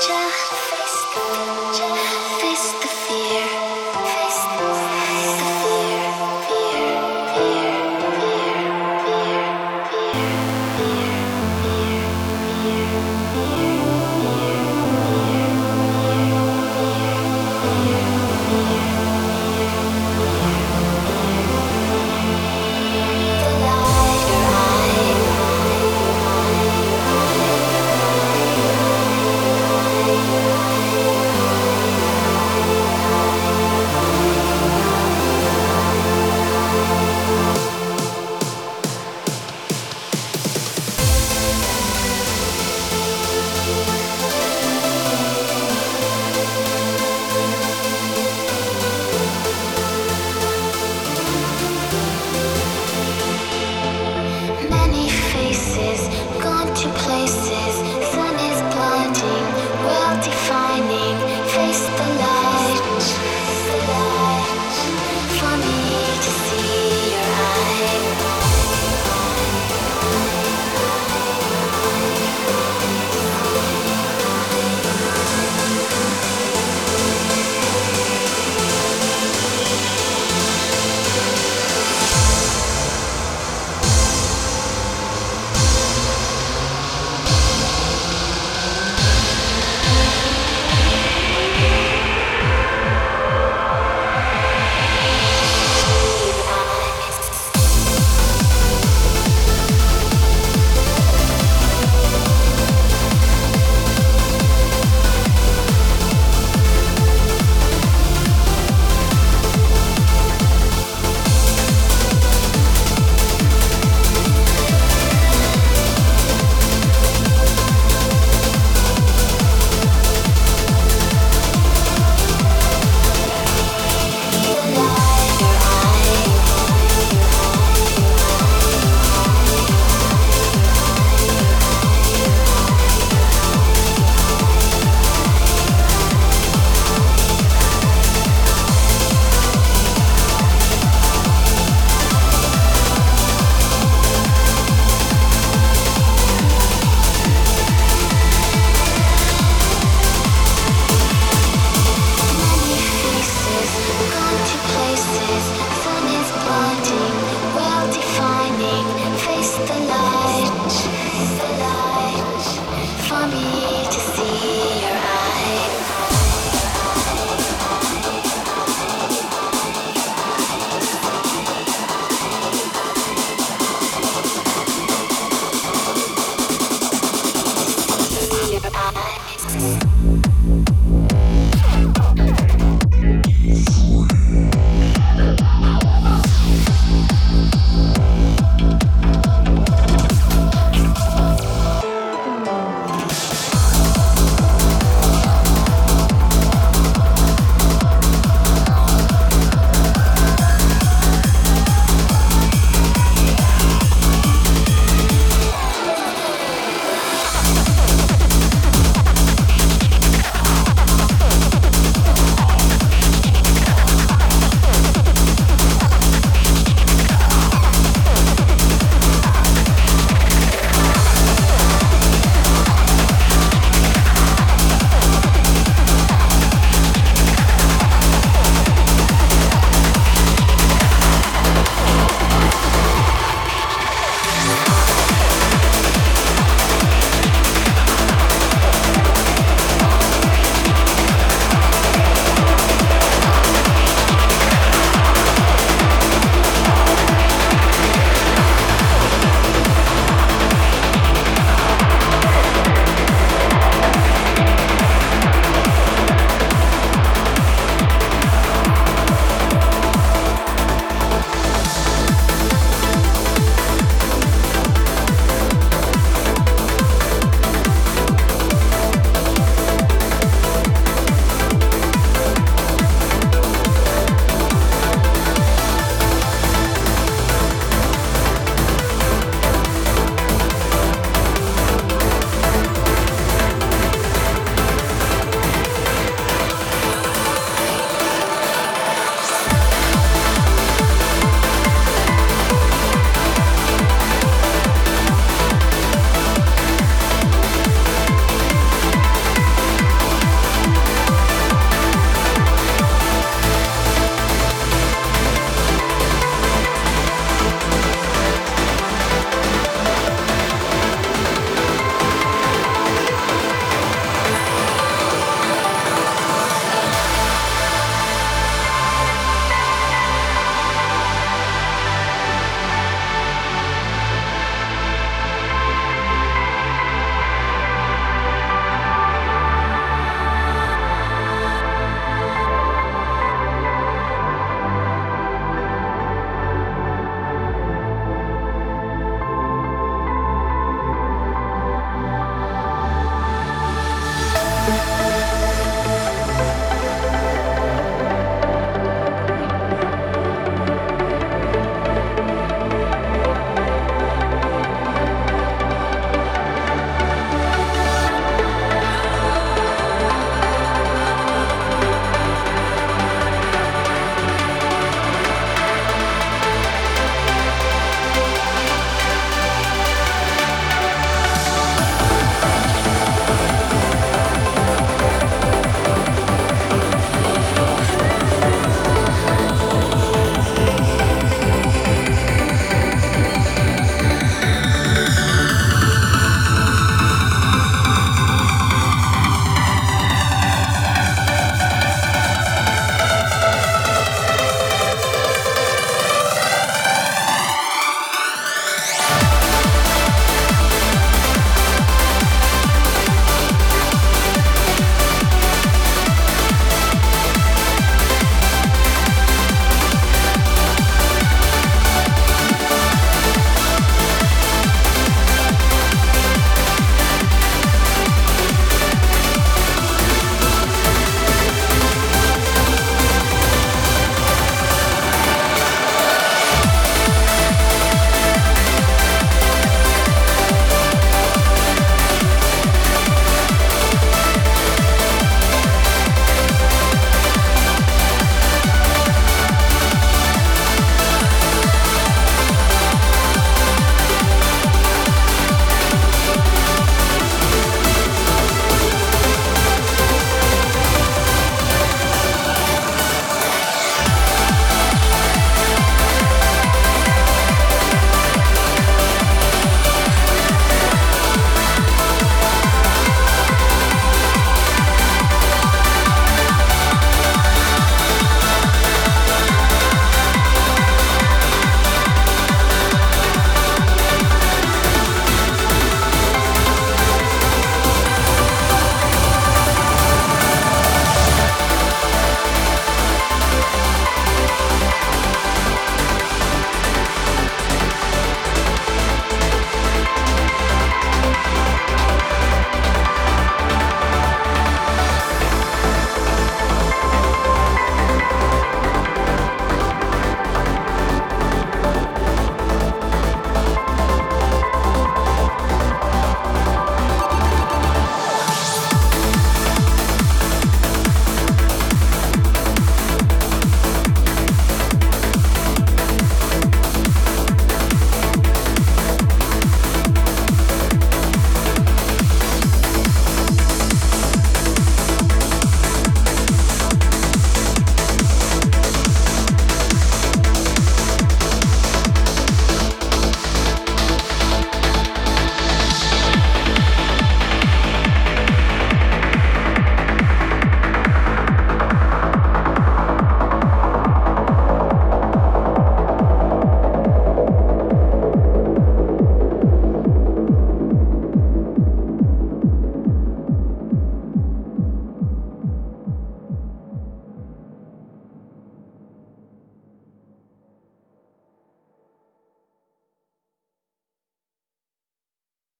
future, face the future.